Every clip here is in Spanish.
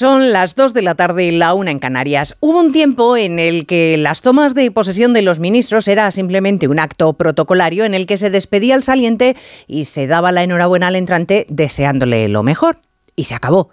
Son las 2 de la tarde y la una en Canarias. Hubo un tiempo en el que las tomas de posesión de los ministros era simplemente un acto protocolario en el que se despedía al saliente y se daba la enhorabuena al entrante deseándole lo mejor. Y se acabó.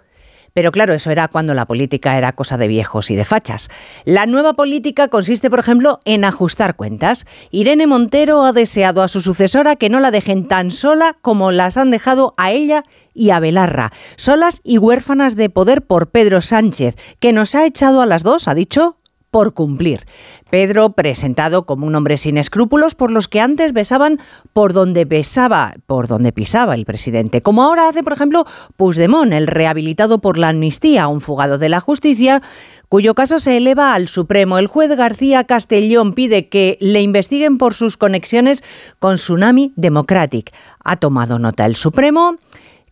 Pero claro, eso era cuando la política era cosa de viejos y de fachas. La nueva política consiste, por ejemplo, en ajustar cuentas. Irene Montero ha deseado a su sucesora que no la dejen tan sola como las han dejado a ella y a Belarra, solas y huérfanas de poder por Pedro Sánchez, que nos ha echado a las dos, ha dicho, por cumplir. Pedro, presentado como un hombre sin escrúpulos por los que antes besaban por donde besaba, por donde pisaba el presidente, como ahora hace, por ejemplo, Puigdemont, el rehabilitado por la amnistía, un fugado de la justicia, cuyo caso se eleva al Supremo. El juez García Castellón pide que le investiguen por sus conexiones con Tsunami Democratic. Ha tomado nota el Supremo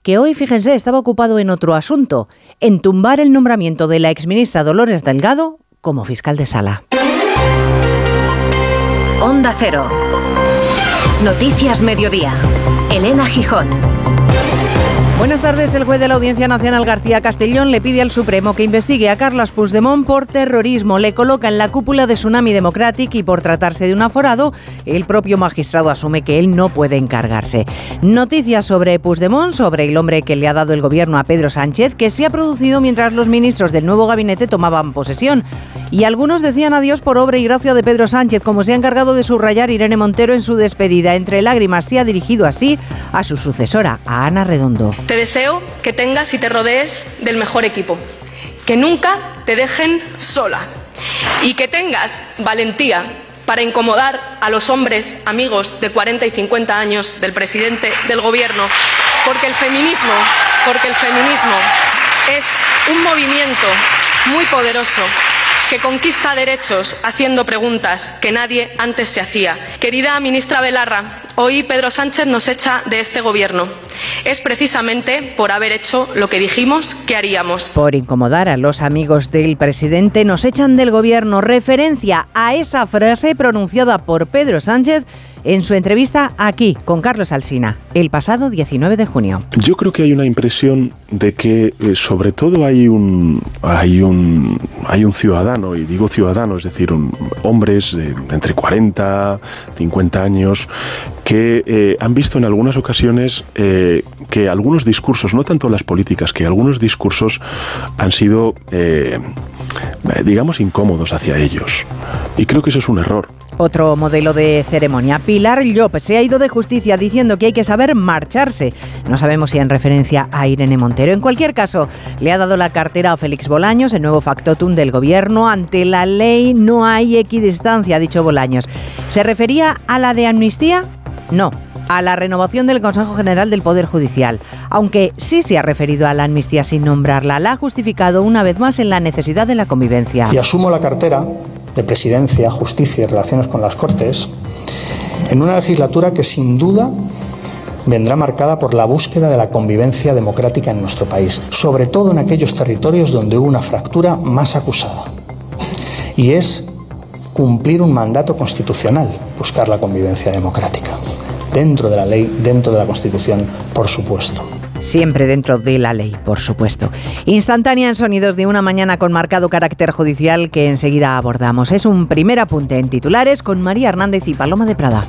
que hoy, fíjense, estaba ocupado en otro asunto, en tumbar el nombramiento de la exministra Dolores Delgado como fiscal de sala. Onda Cero. Noticias Mediodía. Elena Gijón. Buenas tardes. El juez de la Audiencia Nacional García Castellón le pide al Supremo que investigue a Carlos Puigdemont por terrorismo. Le coloca en la cúpula de Tsunami Democratic y por tratarse de un aforado, el propio magistrado asume que él no puede encargarse. Noticias sobre Puigdemont, sobre el hombre que le ha dado el gobierno a Pedro Sánchez, que se ha producido mientras los ministros del nuevo gabinete tomaban posesión. Y algunos decían adiós por obra y gracia de Pedro Sánchez, como se ha encargado de subrayar Irene Montero en su despedida. Entre lágrimas se ha dirigido así a su sucesora, a Ana Redondo. Te deseo que tengas y te rodees del mejor equipo, que nunca te dejen sola. Y que tengas valentía para incomodar a los hombres amigos de 40 y 50 años del presidente del gobierno, porque el feminismo, porque el feminismo es un movimiento muy poderoso que conquista derechos haciendo preguntas que nadie antes se hacía. Querida ministra Belarra, hoy Pedro Sánchez nos echa de este gobierno. Es precisamente por haber hecho lo que dijimos que haríamos. Por incomodar a los amigos del presidente, nos echan del gobierno. Referencia a esa frase pronunciada por Pedro Sánchez en su entrevista aquí con Carlos Alsina el pasado 19 de junio. Yo creo que hay una impresión de que eh, sobre todo hay un hay un hay un ciudadano y digo ciudadano, es decir, hombres de entre 40, 50 años que eh, han visto en algunas ocasiones eh, que algunos discursos, no tanto las políticas, que algunos discursos han sido digamos incómodos hacia ellos. Y creo que eso es un error. Otro modelo de ceremonia. Pilar Llop se ha ido de justicia diciendo que hay que saber marcharse. No sabemos si en referencia a Irene Montero. En cualquier caso, le ha dado la cartera a Félix Bolaños, el nuevo factotum del gobierno. Ante la ley no hay equidistancia, ha dicho Bolaños. ¿Se refería a la de amnistía? No, a la renovación del Consejo General del Poder Judicial, aunque sí se ha referido a la amnistía sin nombrarla, la ha justificado una vez más en la necesidad de la convivencia. Y asumo la cartera de Presidencia, Justicia y Relaciones con las Cortes, en una legislatura que sin duda vendrá marcada por la búsqueda de la convivencia democrática en nuestro país, sobre todo en aquellos territorios donde hubo una fractura más acusada. Y es cumplir un mandato constitucional, buscar la convivencia democrática, dentro de la ley, dentro de la Constitución, por supuesto siempre dentro de la ley, por supuesto. Instantánea en sonidos de una mañana con marcado carácter judicial que enseguida abordamos. Es un primer apunte en titulares con María Hernández y Paloma de Prada.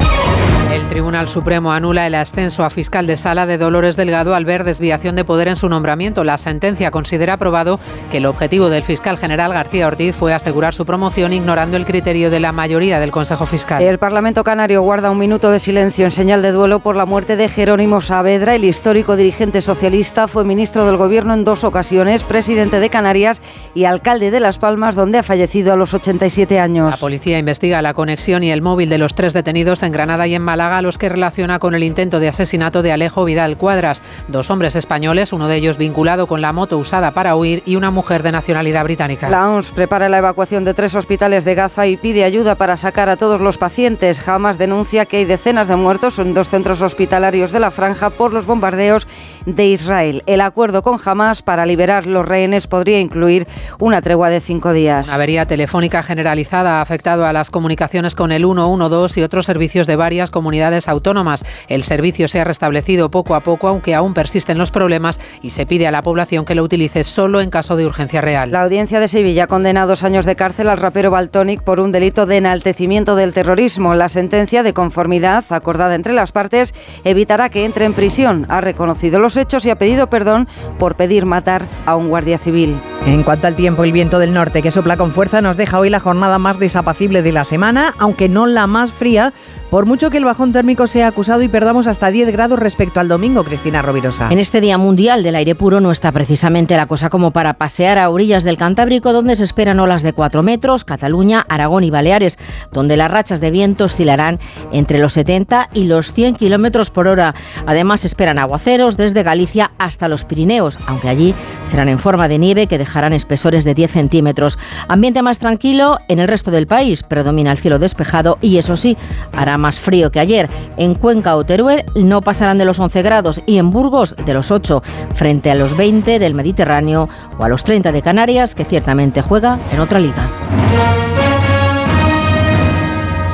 El Tribunal Supremo anula el ascenso a fiscal de sala de Dolores Delgado al ver desviación de poder en su nombramiento. La sentencia considera aprobado que el objetivo del fiscal general García Ortiz fue asegurar su promoción ignorando el criterio de la mayoría del Consejo Fiscal. El Parlamento Canario guarda un minuto de silencio en señal de duelo por la muerte de Jerónimo Saavedra. El histórico dirigente socialista fue ministro del Gobierno en dos ocasiones, presidente de Canarias y alcalde de Las Palmas, donde ha fallecido a los 87 años. La policía investiga la conexión y el móvil de los tres detenidos en Granada y en Málaga a los que relaciona con el intento de asesinato de Alejo Vidal Cuadras, dos hombres españoles, uno de ellos vinculado con la moto usada para huir y una mujer de nacionalidad británica. La OMS prepara la evacuación de tres hospitales de Gaza y pide ayuda para sacar a todos los pacientes. Hamas denuncia que hay decenas de muertos en dos centros hospitalarios de la franja por los bombardeos de Israel. El acuerdo con Hamas para liberar los rehenes podría incluir una tregua de cinco días. Una avería telefónica generalizada ha afectado a las comunicaciones con el 112 y otros servicios de varias comunidades autónomas. El servicio se ha restablecido poco a poco, aunque aún persisten los problemas y se pide a la población que lo utilice solo en caso de urgencia real. La audiencia de Sevilla ha condenado dos años de cárcel al rapero Baltonic por un delito de enaltecimiento del terrorismo. La sentencia de conformidad acordada entre las partes evitará que entre en prisión. Ha reconocido los hechos y ha pedido perdón por pedir matar a un guardia civil. En cuanto al tiempo, el viento del norte que sopla con fuerza nos deja hoy la jornada más desapacible de la semana, aunque no la más fría por mucho que el bajón térmico sea acusado y perdamos hasta 10 grados respecto al domingo, Cristina Rovirosa. En este Día Mundial del Aire Puro no está precisamente la cosa como para pasear a orillas del Cantábrico, donde se esperan olas de 4 metros, Cataluña, Aragón y Baleares, donde las rachas de viento oscilarán entre los 70 y los 100 kilómetros por hora. Además, esperan aguaceros desde Galicia hasta los Pirineos, aunque allí serán en forma de nieve que dejarán espesores de 10 centímetros. Ambiente más tranquilo en el resto del país, predomina el cielo despejado y eso sí, hará más frío que ayer. En Cuenca o Teruel no pasarán de los 11 grados y en Burgos de los 8, frente a los 20 del Mediterráneo o a los 30 de Canarias, que ciertamente juega en otra liga.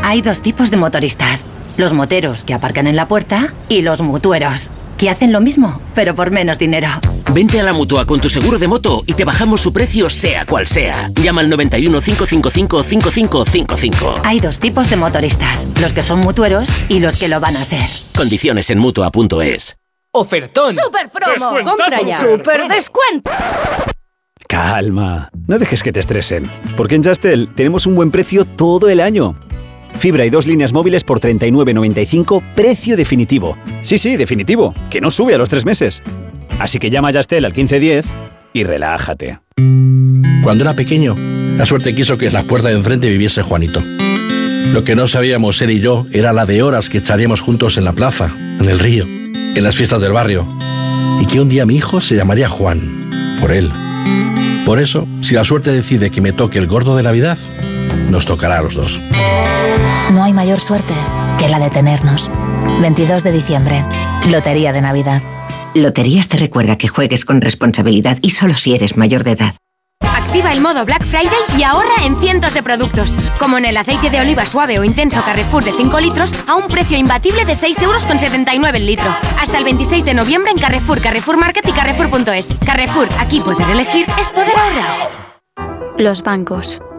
Hay dos tipos de motoristas. Los moteros que aparcan en la puerta y los mutueros que hacen lo mismo, pero por menos dinero. Vente a la mutua con tu seguro de moto y te bajamos su precio, sea cual sea. Llama al 91 555 5555. Hay dos tipos de motoristas: los que son mutueros y los que lo van a ser. Condiciones en mutua.es. ¡Ofertón! ¡Super promo! ¡Compra ya! ¡Super descuento! Calma, no dejes que te estresen, porque en Justel tenemos un buen precio todo el año. Fibra y dos líneas móviles por 39.95, precio definitivo. Sí, sí, definitivo, que no sube a los tres meses. Así que llama a Yastel al 1510 y relájate. Cuando era pequeño, la suerte quiso que en las puertas de enfrente viviese Juanito. Lo que no sabíamos él y yo era la de horas que echaríamos juntos en la plaza, en el río, en las fiestas del barrio. Y que un día mi hijo se llamaría Juan, por él. Por eso, si la suerte decide que me toque el gordo de Navidad, nos tocará a los dos. No hay mayor suerte que la de tenernos. 22 de diciembre, Lotería de Navidad. Loterías te recuerda que juegues con responsabilidad y solo si eres mayor de edad. Activa el modo Black Friday y ahorra en cientos de productos, como en el aceite de oliva suave o intenso Carrefour de 5 litros a un precio imbatible de 6,79 euros el litro. Hasta el 26 de noviembre en Carrefour, Carrefour Market y Carrefour.es. Carrefour, aquí poder elegir es poder ahorrar. Los bancos.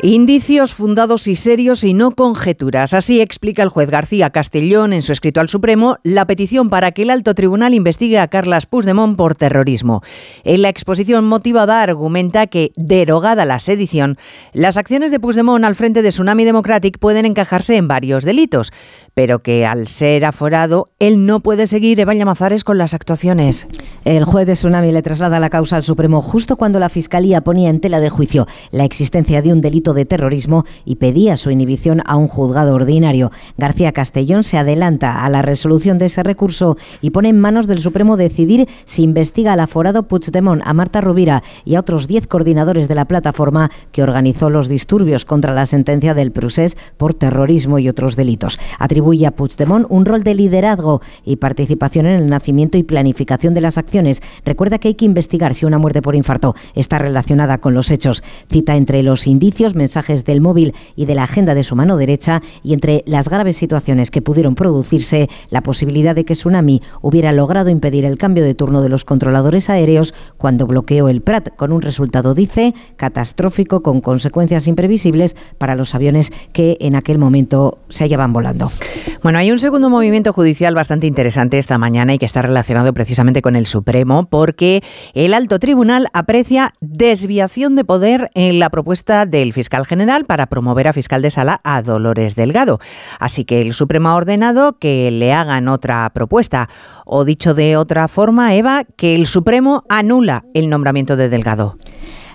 Indicios fundados y serios y no conjeturas. Así explica el juez García Castellón en su escrito al Supremo la petición para que el alto tribunal investigue a Carlas Puigdemont por terrorismo. En la exposición motivada argumenta que, derogada la sedición, las acciones de Puigdemont al frente de Tsunami Democratic pueden encajarse en varios delitos, pero que al ser aforado, él no puede seguir Eva Llamazares con las actuaciones. El juez de Tsunami le traslada la causa al Supremo justo cuando la Fiscalía ponía en tela de juicio la existencia de un delito de terrorismo y pedía su inhibición a un juzgado ordinario. García Castellón se adelanta a la resolución de ese recurso y pone en manos del Supremo decidir si investiga al aforado Puigdemont, a Marta Rubira y a otros diez coordinadores de la plataforma que organizó los disturbios contra la sentencia del Prusés por terrorismo y otros delitos atribuye a Puigdemont un rol de liderazgo y participación en el nacimiento y planificación de las acciones. Recuerda que hay que investigar si una muerte por infarto está relacionada con los hechos. Cita entre los indicios mensajes del móvil y de la agenda de su mano derecha y entre las graves situaciones que pudieron producirse la posibilidad de que Tsunami hubiera logrado impedir el cambio de turno de los controladores aéreos cuando bloqueó el Prat con un resultado, dice, catastrófico con consecuencias imprevisibles para los aviones que en aquel momento se hallaban volando. Bueno, hay un segundo movimiento judicial bastante interesante esta mañana y que está relacionado precisamente con el Supremo, porque el alto tribunal aprecia desviación de poder en la propuesta del fiscal general para promover a fiscal de sala a Dolores Delgado. Así que el Supremo ha ordenado que le hagan otra propuesta. O dicho de otra forma, Eva, que el Supremo anula el nombramiento de Delgado.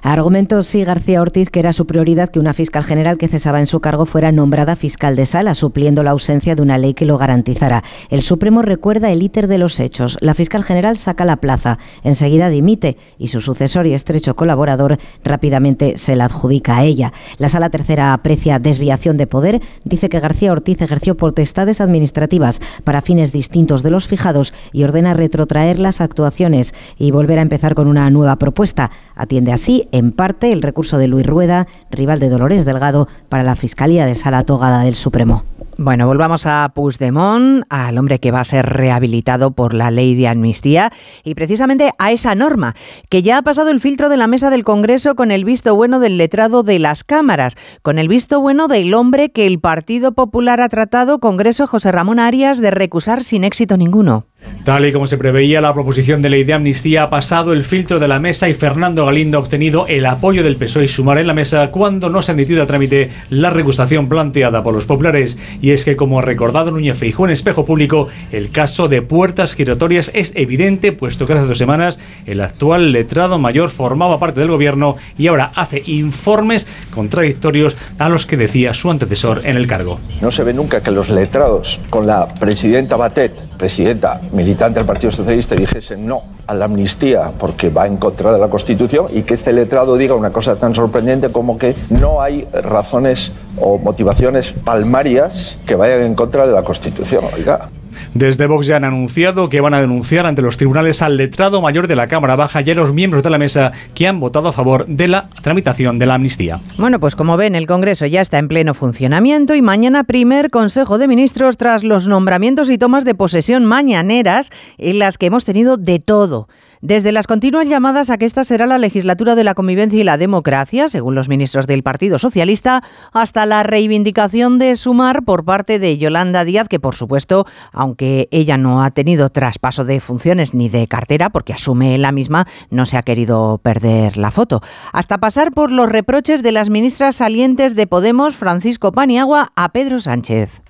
Argumentó sí García Ortiz que era su prioridad que una fiscal general que cesaba en su cargo fuera nombrada fiscal de sala, supliendo la ausencia de una ley que lo garantizara. El Supremo recuerda el íter de los hechos. La fiscal general saca la plaza, enseguida dimite y su sucesor y estrecho colaborador rápidamente se la adjudica a ella. La sala tercera aprecia desviación de poder, dice que García Ortiz ejerció potestades administrativas para fines distintos de los fijados y ordena retrotraer las actuaciones y volver a empezar con una nueva propuesta. Atiende así en parte el recurso de Luis Rueda, rival de Dolores Delgado, para la Fiscalía de Sala Togada del Supremo. Bueno, volvamos a Puigdemont, al hombre que va a ser rehabilitado por la ley de amnistía y precisamente a esa norma, que ya ha pasado el filtro de la mesa del Congreso con el visto bueno del letrado de las cámaras, con el visto bueno del hombre que el Partido Popular ha tratado, Congreso José Ramón Arias, de recusar sin éxito ninguno. Tal y como se preveía, la proposición de ley de amnistía ha pasado el filtro de la mesa y Fernando Galindo ha obtenido el apoyo del PSOE y Sumar en la mesa cuando no se ha admitido a trámite la recusación planteada por los populares. Y es que, como ha recordado Núñez Feijóo en Espejo Público, el caso de puertas giratorias es evidente, puesto que hace dos semanas el actual letrado mayor formaba parte del gobierno y ahora hace informes contradictorios a los que decía su antecesor en el cargo. No se ve nunca que los letrados, con la presidenta Batet, presidenta militante del Partido Socialista dijese no a la amnistía porque va en contra de la Constitución y que este letrado diga una cosa tan sorprendente como que no hay razones o motivaciones palmarias que vayan en contra de la Constitución. Oiga, desde Vox ya han anunciado que van a denunciar ante los tribunales al letrado mayor de la Cámara Baja y a los miembros de la mesa que han votado a favor de la tramitación de la amnistía. Bueno, pues como ven, el Congreso ya está en pleno funcionamiento y mañana primer Consejo de Ministros tras los nombramientos y tomas de posesión mañaneras en las que hemos tenido de todo. Desde las continuas llamadas a que esta será la legislatura de la convivencia y la democracia, según los ministros del Partido Socialista, hasta la reivindicación de Sumar por parte de Yolanda Díaz, que por supuesto, aunque ella no ha tenido traspaso de funciones ni de cartera, porque asume la misma, no se ha querido perder la foto. Hasta pasar por los reproches de las ministras salientes de Podemos, Francisco Paniagua, a Pedro Sánchez.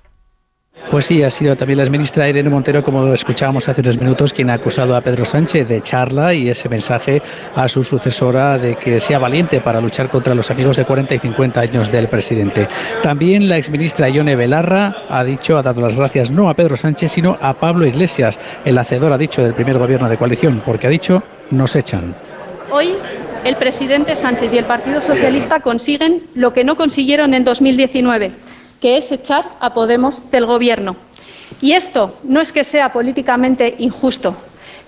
Pues sí, ha sido también la ministra Irene Montero, como escuchábamos hace unos minutos, quien ha acusado a Pedro Sánchez de charla y ese mensaje a su sucesora de que sea valiente para luchar contra los amigos de 40 y 50 años del presidente. También la exministra Ione Belarra ha dicho, ha dado las gracias no a Pedro Sánchez, sino a Pablo Iglesias, el hacedor, ha dicho, del primer gobierno de coalición, porque ha dicho, nos echan. Hoy el presidente Sánchez y el Partido Socialista consiguen lo que no consiguieron en 2019 que es echar a Podemos del Gobierno. Y esto no es que sea políticamente injusto,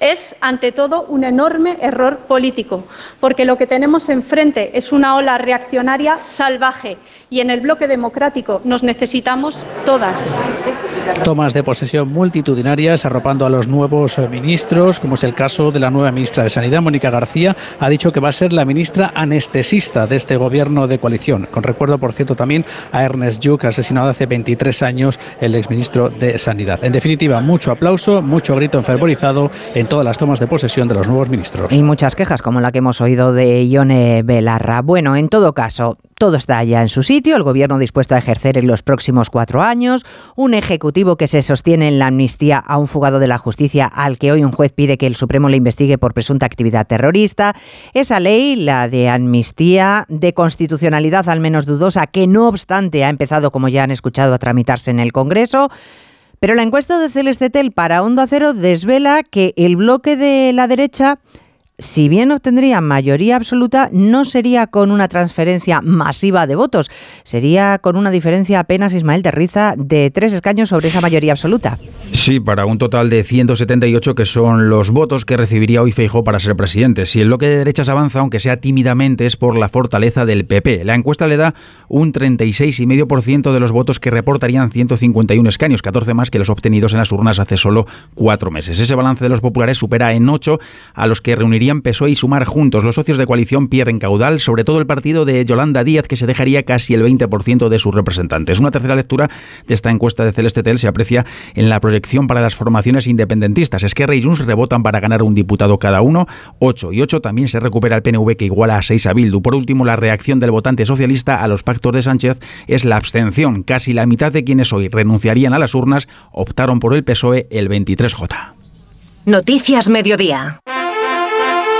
es, ante todo, un enorme error político, porque lo que tenemos enfrente es una ola reaccionaria salvaje y en el bloque democrático nos necesitamos todas. Tomas de posesión multitudinarias arropando a los nuevos ministros, como es el caso de la nueva ministra de Sanidad, Mónica García, ha dicho que va a ser la ministra anestesista de este gobierno de coalición. Con recuerdo, por cierto, también a Ernest Lluch, asesinado hace 23 años, el exministro de Sanidad. En definitiva, mucho aplauso, mucho grito enfervorizado en todas las tomas de posesión de los nuevos ministros. Y muchas quejas, como la que hemos oído de Ione Belarra. Bueno, en todo caso, todo está ya en su sitio, el gobierno dispuesto a ejercer en los próximos cuatro años, un ejecutivo que se sostiene en la amnistía a un fugado de la justicia al que hoy un juez pide que el Supremo le investigue por presunta actividad terrorista, esa ley, la de amnistía, de constitucionalidad al menos dudosa, que no obstante ha empezado, como ya han escuchado, a tramitarse en el Congreso, pero la encuesta de Celestetel para Onda Cero desvela que el bloque de la derecha si bien obtendría mayoría absoluta, no sería con una transferencia masiva de votos, sería con una diferencia apenas, Ismael Terriza, de tres escaños sobre esa mayoría absoluta. Sí, para un total de 178 que son los votos que recibiría hoy Feijó para ser presidente. Si el bloque de derechas avanza, aunque sea tímidamente, es por la fortaleza del PP. La encuesta le da un 36,5% de los votos que reportarían 151 escaños, 14 más que los obtenidos en las urnas hace solo cuatro meses. Ese balance de los populares supera en 8 a los que reuniría PSOE y Sumar juntos. Los socios de coalición pierden caudal, sobre todo el partido de Yolanda Díaz, que se dejaría casi el 20% de sus representantes. Una tercera lectura de esta encuesta de Celeste Tel se aprecia en la proyección para las formaciones independentistas. Esquerra y Junts rebotan para ganar un diputado cada uno, 8 y 8. También se recupera el PNV que iguala a 6 a Bildu. Por último, la reacción del votante socialista a los pactos de Sánchez es la abstención. Casi la mitad de quienes hoy renunciarían a las urnas optaron por el PSOE el 23J. Noticias Mediodía.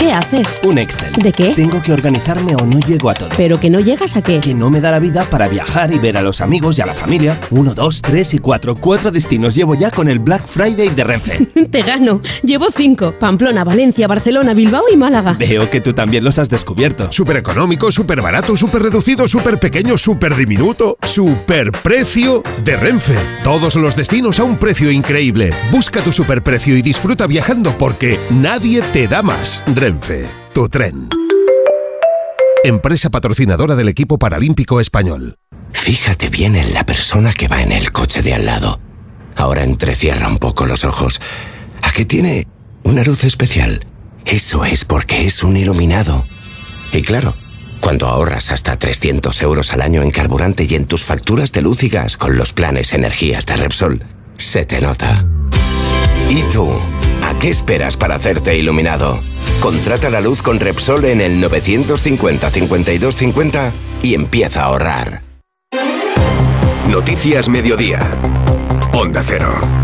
¿Qué haces? Un Excel. ¿De qué? Tengo que organizarme o no llego a todo. ¿Pero que no llegas a qué? Que no me da la vida para viajar y ver a los amigos y a la familia. Uno, dos, tres y cuatro. Cuatro destinos llevo ya con el Black Friday de Renfe. Te gano. Llevo cinco. Pamplona, Valencia, Barcelona, Bilbao y Málaga. Veo que tú también los has descubierto. Súper económico, súper barato, súper reducido, súper pequeño, súper diminuto. Súper precio de Renfe. Todos los destinos a un precio increíble. Busca tu superprecio y disfruta viajando porque nadie te da más. Renfe, tu tren. Empresa patrocinadora del equipo paralímpico español. Fíjate bien en la persona que va en el coche de al lado. Ahora entrecierra un poco los ojos. ¿A qué tiene una luz especial? Eso es porque es un iluminado. Y claro, cuando ahorras hasta 300 euros al año en carburante y en tus facturas de luz y gas con los planes energías de Repsol, se te nota. ¿Y tú? ¿A qué esperas para hacerte iluminado? Contrata la luz con Repsol en el 950 52 50 y empieza a ahorrar. Noticias Mediodía. Onda Cero.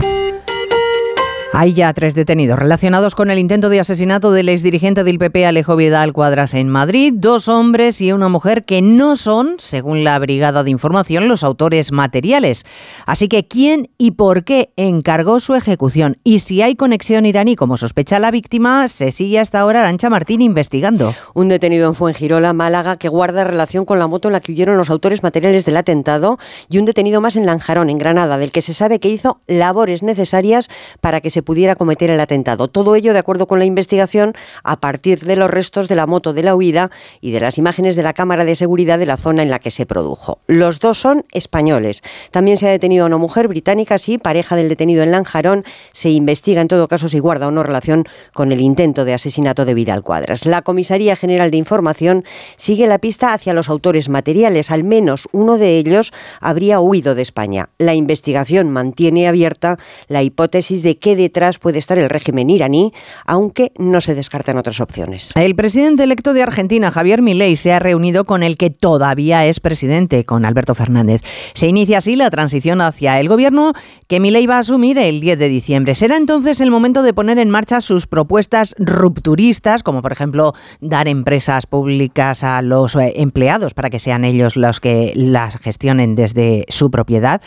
Hay ya tres detenidos relacionados con el intento de asesinato del exdirigente del PP Alejo Vidal Cuadras en Madrid, dos hombres y una mujer que no son, según la Brigada de Información, los autores materiales. Así que, ¿quién y por qué encargó su ejecución? Y si hay conexión iraní, como sospecha la víctima, se sigue hasta ahora Arancha Martín investigando. Un detenido en Fuengirola, Málaga, que guarda relación con la moto en la que huyeron los autores materiales del atentado, y un detenido más en Lanjarón, en Granada, del que se sabe que hizo labores necesarias para que se pudiera cometer el atentado. Todo ello, de acuerdo con la investigación, a partir de los restos de la moto de la huida y de las imágenes de la cámara de seguridad de la zona en la que se produjo. Los dos son españoles. También se ha detenido a una mujer británica, sí, pareja del detenido en Lanjarón. Se investiga en todo caso si guarda o no relación con el intento de asesinato de Vidal Cuadras. La Comisaría General de Información sigue la pista hacia los autores materiales. Al menos uno de ellos habría huido de España. La investigación mantiene abierta la hipótesis de que detrás puede estar el régimen iraní, aunque no se descartan otras opciones. El presidente electo de Argentina, Javier Milei, se ha reunido con el que todavía es presidente, con Alberto Fernández. Se inicia así la transición hacia el gobierno que Milei va a asumir el 10 de diciembre. Será entonces el momento de poner en marcha sus propuestas rupturistas, como por ejemplo dar empresas públicas a los eh, empleados para que sean ellos los que las gestionen desde su propiedad.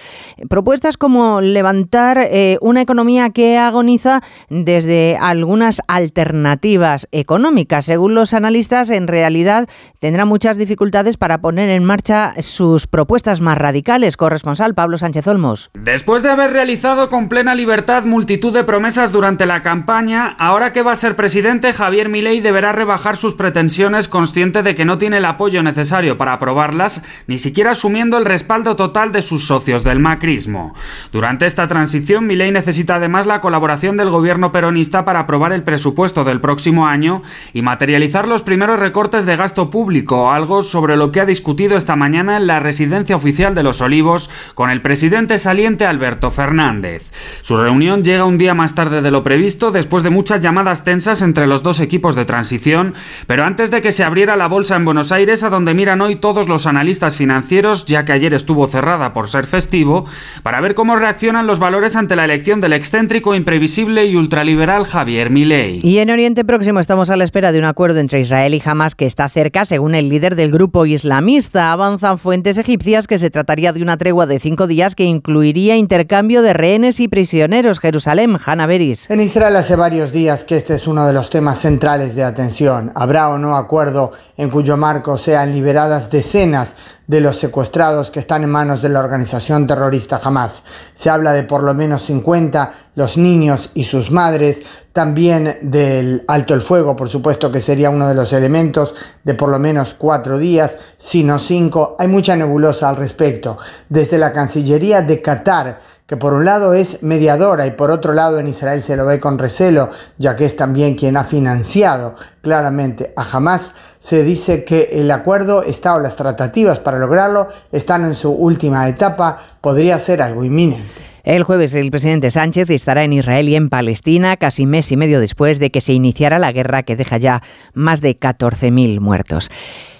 Propuestas como levantar eh, una economía que haga agoniza desde algunas alternativas económicas. Según los analistas, en realidad tendrá muchas dificultades para poner en marcha sus propuestas más radicales. Corresponsal Pablo Sánchez Olmos. Después de haber realizado con plena libertad multitud de promesas durante la campaña, ahora que va a ser presidente, Javier Milei deberá rebajar sus pretensiones consciente de que no tiene el apoyo necesario para aprobarlas, ni siquiera asumiendo el respaldo total de sus socios del macrismo. Durante esta transición, Milei necesita además la colaboración del gobierno peronista para aprobar el presupuesto del próximo año y materializar los primeros recortes de gasto público, algo sobre lo que ha discutido esta mañana en la residencia oficial de Los Olivos con el presidente saliente Alberto Fernández. Su reunión llega un día más tarde de lo previsto, después de muchas llamadas tensas entre los dos equipos de transición, pero antes de que se abriera la bolsa en Buenos Aires, a donde miran hoy todos los analistas financieros, ya que ayer estuvo cerrada por ser festivo, para ver cómo reaccionan los valores ante la elección del excéntrico imprevisible y ultraliberal Javier Milei. Y en Oriente Próximo estamos a la espera de un acuerdo entre Israel y Hamas que está cerca, según el líder del grupo islamista. Avanzan fuentes egipcias que se trataría de una tregua de cinco días que incluiría intercambio de rehenes y prisioneros. Jerusalén, Hanna Beris. En Israel hace varios días que este es uno de los temas centrales de atención. ¿Habrá o no acuerdo en cuyo marco sean liberadas decenas de los secuestrados que están en manos de la organización terrorista Hamas. Se habla de por lo menos 50, los niños y sus madres, también del alto el fuego, por supuesto que sería uno de los elementos de por lo menos cuatro días, sino cinco. Hay mucha nebulosa al respecto. Desde la Cancillería de Qatar, que por un lado es mediadora y por otro lado en Israel se lo ve con recelo, ya que es también quien ha financiado claramente a Hamas, se dice que el acuerdo está o las tratativas para lograrlo están en su última etapa, podría ser algo inminente. El jueves el presidente Sánchez estará en Israel y en Palestina casi mes y medio después de que se iniciara la guerra que deja ya más de 14.000 muertos.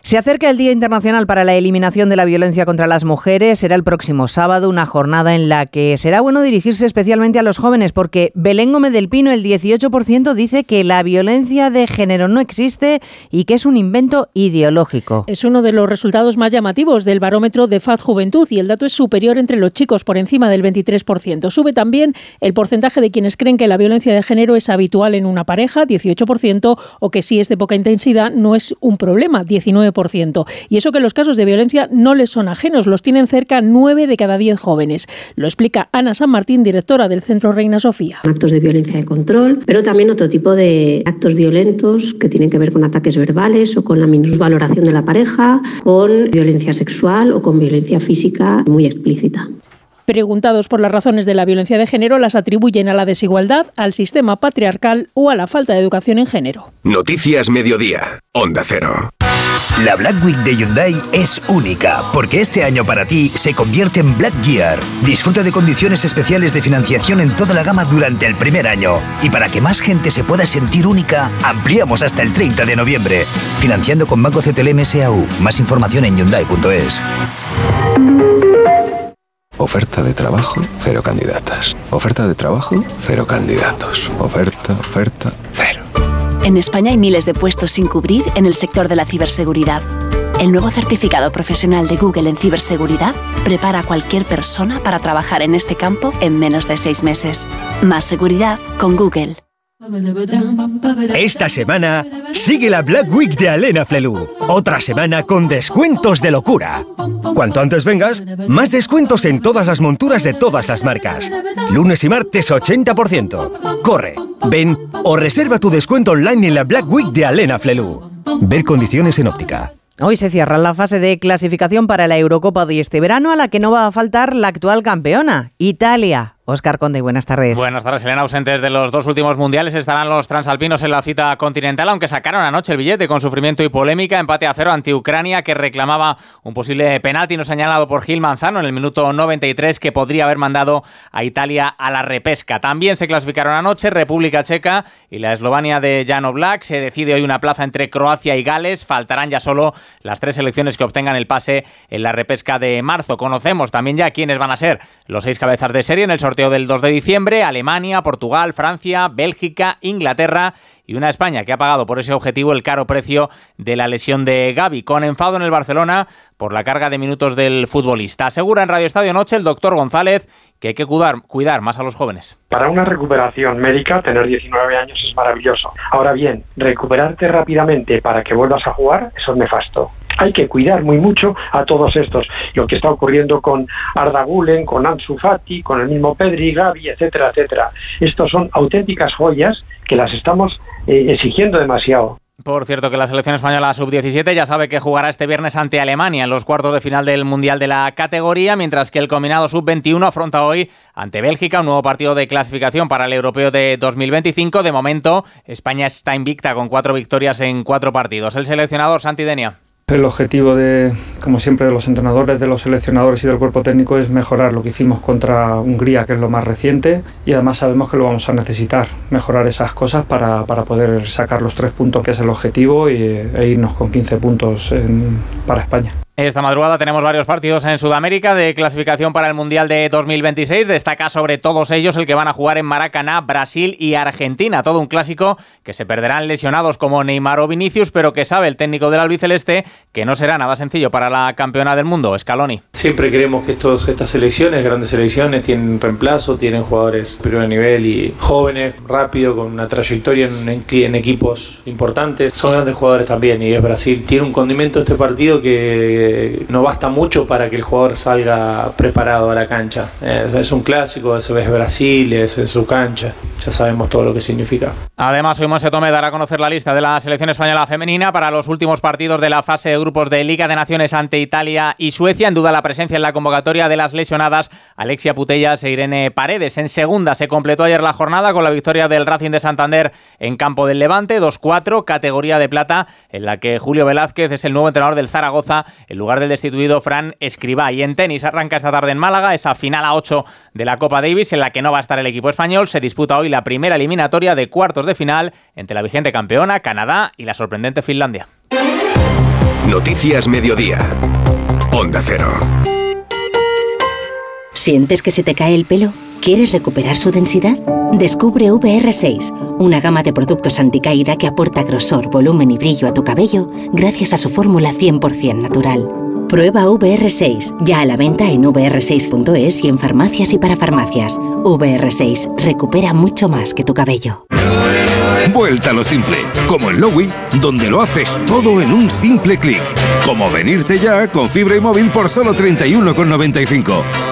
Se acerca el Día Internacional para la Eliminación de la Violencia contra las Mujeres. Será el próximo sábado, una jornada en la que será bueno dirigirse especialmente a los jóvenes, porque Belén Gómez del Pino, el 18%, dice que la violencia de género no existe y que es un invento ideológico. Es uno de los resultados más llamativos del barómetro de FAD Juventud y el dato es superior entre los chicos, por encima del 23%. Sube también el porcentaje de quienes creen que la violencia de género es habitual en una pareja, 18%, o que si es de poca intensidad no es un problema, 19%. Y eso que los casos de violencia no les son ajenos, los tienen cerca 9 de cada 10 jóvenes. Lo explica Ana San Martín, directora del Centro Reina Sofía. Actos de violencia de control, pero también otro tipo de actos violentos que tienen que ver con ataques verbales o con la minusvaloración de la pareja, con violencia sexual o con violencia física muy explícita preguntados por las razones de la violencia de género, las atribuyen a la desigualdad, al sistema patriarcal o a la falta de educación en género. Noticias Mediodía, Onda Cero. La Black Week de Hyundai es única, porque este año para ti se convierte en Black Year. Disfruta de condiciones especiales de financiación en toda la gama durante el primer año. Y para que más gente se pueda sentir única, ampliamos hasta el 30 de noviembre. Financiando con Banco CTLM SAU. Más información en Hyundai.es. Oferta de trabajo, cero candidatas. Oferta de trabajo, cero candidatos. Oferta, oferta, cero. En España hay miles de puestos sin cubrir en el sector de la ciberseguridad. El nuevo certificado profesional de Google en ciberseguridad prepara a cualquier persona para trabajar en este campo en menos de seis meses. Más seguridad con Google. Esta semana sigue la Black Week de Alena Flelu. Otra semana con descuentos de locura. Cuanto antes vengas, más descuentos en todas las monturas de todas las marcas. Lunes y martes 80%. Corre, ven o reserva tu descuento online en la Black Week de Alena Flelu. Ver condiciones en óptica. Hoy se cierra la fase de clasificación para la Eurocopa de este verano, a la que no va a faltar la actual campeona, Italia. Oscar Conde, buenas tardes. Buenas tardes, Elena. Ausentes de los dos últimos mundiales estarán los transalpinos en la cita continental, aunque sacaron anoche el billete con sufrimiento y polémica, empate a cero ante Ucrania, que reclamaba un posible penalti no señalado por Gil Manzano en el minuto 93, que podría haber mandado a Italia a la repesca. También se clasificaron anoche República Checa y la Eslovenia de Jano Black. Se decide hoy una plaza entre Croacia y Gales. Faltarán ya solo las tres selecciones que obtengan el pase en la repesca de marzo. Conocemos también ya quiénes van a ser los seis cabezas de serie en el sorteo del 2 de diciembre, Alemania, Portugal, Francia, Bélgica, Inglaterra y una España que ha pagado por ese objetivo el caro precio de la lesión de Gaby, con enfado en el Barcelona por la carga de minutos del futbolista. Asegura en Radio Estadio Noche el doctor González que hay que cuidar, cuidar más a los jóvenes. Para una recuperación médica, tener 19 años es maravilloso. Ahora bien, recuperarte rápidamente para que vuelvas a jugar, eso es nefasto. Hay que cuidar muy mucho a todos estos. Lo que está ocurriendo con Arda Gulen, con Ansu Fati, con el mismo Pedri, Gavi, etcétera, etcétera. Estos son auténticas joyas que las estamos eh, exigiendo demasiado. Por cierto, que la selección española sub-17 ya sabe que jugará este viernes ante Alemania en los cuartos de final del Mundial de la categoría, mientras que el combinado sub-21 afronta hoy ante Bélgica un nuevo partido de clasificación para el europeo de 2025. De momento, España está invicta con cuatro victorias en cuatro partidos. El seleccionador Santi Denia. El objetivo de, como siempre, de los entrenadores, de los seleccionadores y del cuerpo técnico es mejorar lo que hicimos contra Hungría, que es lo más reciente, y además sabemos que lo vamos a necesitar, mejorar esas cosas para, para poder sacar los tres puntos, que es el objetivo, y, e irnos con 15 puntos para España. Esta madrugada tenemos varios partidos en Sudamérica de clasificación para el Mundial de 2026. Destaca sobre todos ellos el que van a jugar en Maracaná, Brasil y Argentina. Todo un clásico que se perderán lesionados como Neymar o Vinicius, pero que sabe el técnico del albiceleste que no será nada sencillo para la campeona del mundo, Scaloni. Siempre creemos que todas estas selecciones, grandes selecciones, tienen reemplazo, tienen jugadores de primer nivel y jóvenes, rápido, con una trayectoria en, en equipos importantes. Son grandes jugadores también y es Brasil. Tiene un condimento este partido que no basta mucho para que el jugador salga preparado a la cancha. Es, un clásico, es, es Brasil, es en su cancha, ya sabemos todo lo que significa. Además, hoy Monse Tome dará a conocer la lista de la selección española femenina para los últimos partidos de la fase de grupos de Liga de Naciones ante Italia y Suecia. En duda la presencia en la convocatoria de las lesionadas Alexia Putellas e Irene Paredes. En segunda se completó ayer la jornada con la victoria del Racing de Santander en campo del Levante, 2-4, categoría de plata, en la que Julio Velázquez es el nuevo entrenador del Zaragoza lugar del destituido Fran Escribá. Y en tenis arranca esta tarde en Málaga esa final a 8 de la Copa Davis en la que no va a estar el equipo español. Se disputa hoy la primera eliminatoria de cuartos de final entre la vigente campeona Canadá y la sorprendente Finlandia. Noticias Mediodía. Onda Cero. ¿Sientes que se te cae el pelo? ¿Quieres recuperar su densidad? Descubre VR6, una gama de productos anticaída que aporta grosor, volumen y brillo a tu cabello gracias a su fórmula 100% natural. Prueba VR6, ya a la venta en vr6.es y en farmacias y para farmacias. VR6, recupera mucho más que tu cabello. Vuelta a lo simple, como en Lowy, donde lo haces todo en un simple clic. Como venirte ya con fibra y móvil por solo 31,95.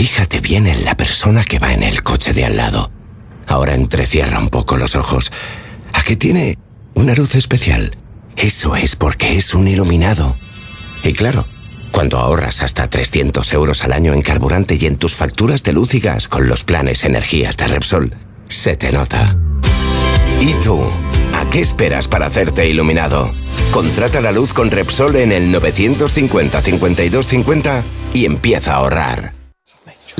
Fíjate bien en la persona que va en el coche de al lado. Ahora entrecierra un poco los ojos. ¿A qué tiene una luz especial? Eso es porque es un iluminado. Y claro, cuando ahorras hasta 300 euros al año en carburante y en tus facturas de luz y gas con los planes energías de Repsol, se te nota. ¿Y tú? ¿A qué esperas para hacerte iluminado? Contrata la luz con Repsol en el 950 5250 y empieza a ahorrar.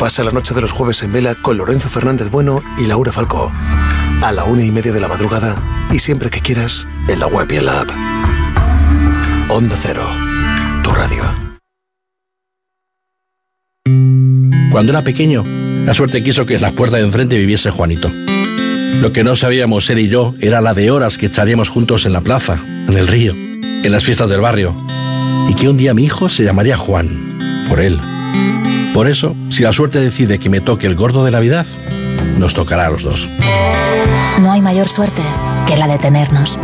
Pasa la noche de los jueves en vela con Lorenzo Fernández Bueno y Laura Falcó. A la una y media de la madrugada y siempre que quieras en la web y en la app. Onda Cero, tu radio. Cuando era pequeño, la suerte quiso que en las puertas de enfrente viviese Juanito. Lo que no sabíamos él y yo era la de horas que echaríamos juntos en la plaza, en el río, en las fiestas del barrio. Y que un día mi hijo se llamaría Juan, por él. Por eso, si la suerte decide que me toque el gordo de Navidad, nos tocará a los dos. No hay mayor suerte que la de tenernos.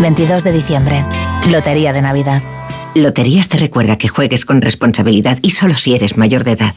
22 de diciembre, Lotería de Navidad. Loterías te recuerda que juegues con responsabilidad y solo si eres mayor de edad.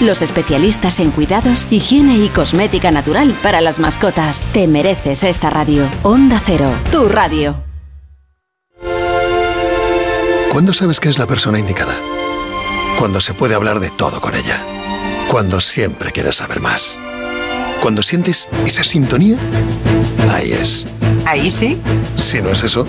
los especialistas en cuidados, higiene y cosmética natural para las mascotas. Te mereces esta radio. Onda Cero, tu radio. ¿Cuándo sabes que es la persona indicada? Cuando se puede hablar de todo con ella. Cuando siempre quieres saber más. Cuando sientes esa sintonía, ahí es. Ahí sí. Si no es eso,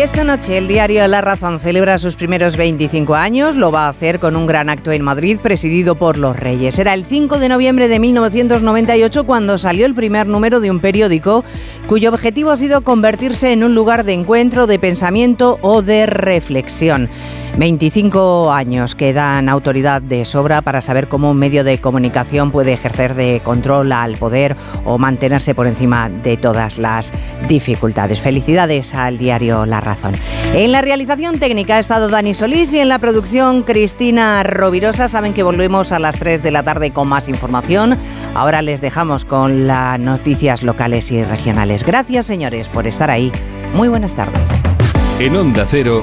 Y esta noche el diario La Razón celebra sus primeros 25 años. Lo va a hacer con un gran acto en Madrid presidido por los Reyes. Era el 5 de noviembre de 1998 cuando salió el primer número de un periódico cuyo objetivo ha sido convertirse en un lugar de encuentro, de pensamiento o de reflexión. 25 años que dan autoridad de sobra para saber cómo un medio de comunicación puede ejercer de control al poder o mantenerse por encima de todas las dificultades. Felicidades al diario La Razón. En la realización técnica ha estado Dani Solís y en la producción Cristina Rovirosa. Saben que volvemos a las 3 de la tarde con más información. Ahora les dejamos con las noticias locales y regionales. Gracias señores por estar ahí. Muy buenas tardes. En Onda Cero,